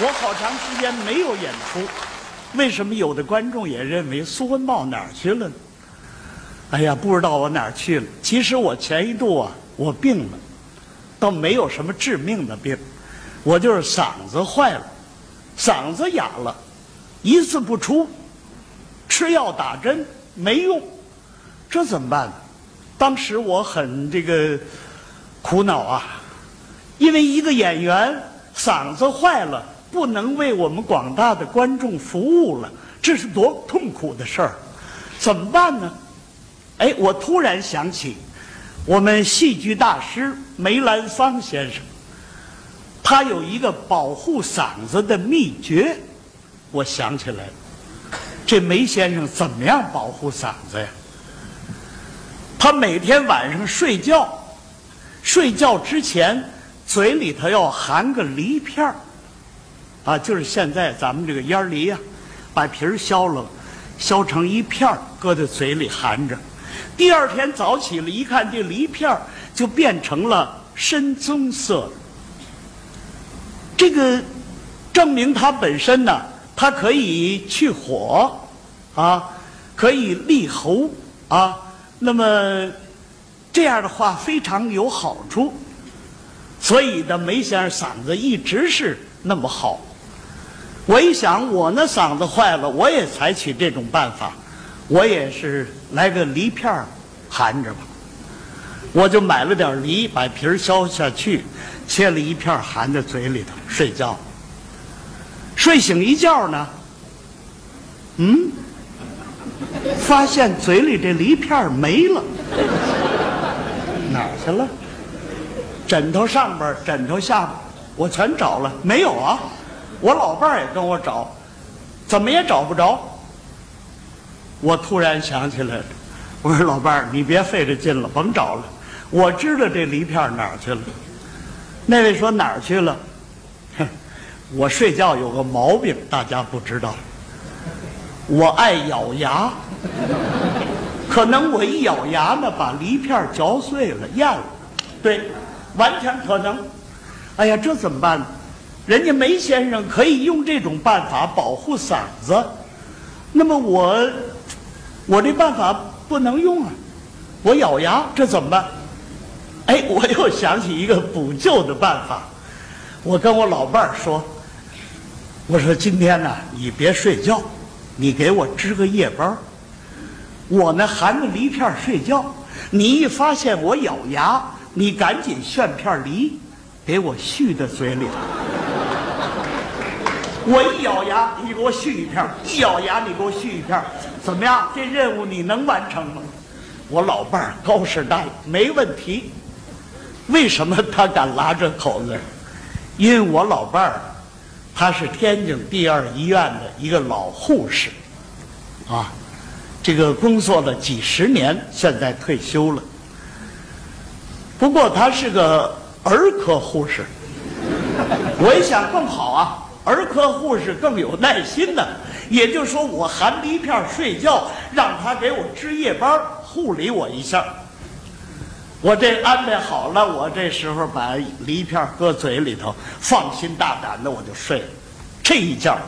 我好长时间没有演出，为什么有的观众也认为苏文茂哪儿去了呢？哎呀，不知道我哪儿去了。其实我前一度啊，我病了，倒没有什么致命的病，我就是嗓子坏了，嗓子哑了，一字不出，吃药打针没用，这怎么办呢？当时我很这个苦恼啊，因为一个演员嗓子坏了。不能为我们广大的观众服务了，这是多痛苦的事儿，怎么办呢？哎，我突然想起我们戏剧大师梅兰芳先生，他有一个保护嗓子的秘诀，我想起来了。这梅先生怎么样保护嗓子呀？他每天晚上睡觉，睡觉之前嘴里头要含个梨片儿。啊，就是现在咱们这个烟梨呀，把皮儿削了，削成一片儿，搁在嘴里含着。第二天早起了，一看这梨片儿就变成了深棕色。这个证明它本身呢，它可以去火，啊，可以利喉啊。那么这样的话非常有好处，所以呢，梅先生嗓子一直是那么好。我一想，我那嗓子坏了，我也采取这种办法，我也是来个梨片含着吧。我就买了点梨，把皮儿削下去，切了一片含在嘴里头睡觉。睡醒一觉呢，嗯，发现嘴里这梨片没了，哪去了？枕头上边、枕头下边，我全找了，没有啊。我老伴儿也跟我找，怎么也找不着。我突然想起来了，我说老伴儿，你别费这劲了，甭找了，我知道这梨片哪儿去了。那位说哪儿去了？哼，我睡觉有个毛病，大家不知道，我爱咬牙，可能我一咬牙呢，把梨片嚼碎了，咽了，对，完全可能。哎呀，这怎么办呢？人家梅先生可以用这种办法保护嗓子，那么我，我这办法不能用啊！我咬牙，这怎么办？哎，我又想起一个补救的办法。我跟我老伴儿说：“我说今天呢，你别睡觉，你给我值个夜班我呢含着梨片睡觉，你一发现我咬牙，你赶紧炫片梨，给我续在嘴里头。”我一咬牙，你给我续一片一咬牙，你给我续一片怎么样？这任务你能完成吗？我老伴儿高士大没问题。为什么他敢拉这口子？因为我老伴儿，他是天津第二医院的一个老护士，啊，这个工作了几十年，现在退休了。不过他是个儿科护士，我一想更好啊。儿科护士更有耐心呢，也就是说，我含梨片睡觉，让他给我值夜班护理我一下。我这安排好了，我这时候把梨片搁嘴里头，放心大胆的我就睡了。这一觉，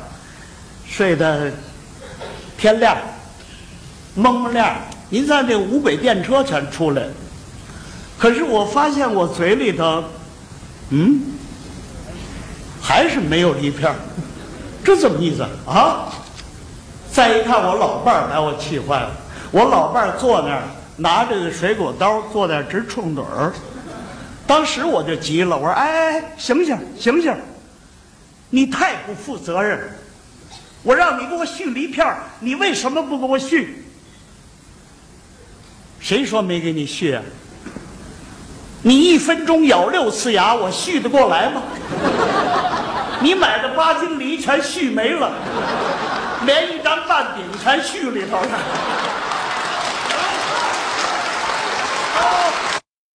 睡得天亮，蒙蒙亮。您看这五北电车全出来了，可是我发现我嘴里头，嗯。还是没有梨片这怎么意思啊？再一看，我老伴儿把我气坏了。我老伴儿坐那儿，拿着个水果刀，坐那儿直冲盹儿。当时我就急了，我说：“哎哎，醒醒醒醒！你太不负责任！我让你给我续梨片你为什么不给我续？谁说没给你续啊？你一分钟咬六次牙，我续得过来吗？”你买的八斤梨全絮没了连一张半饼全絮里头了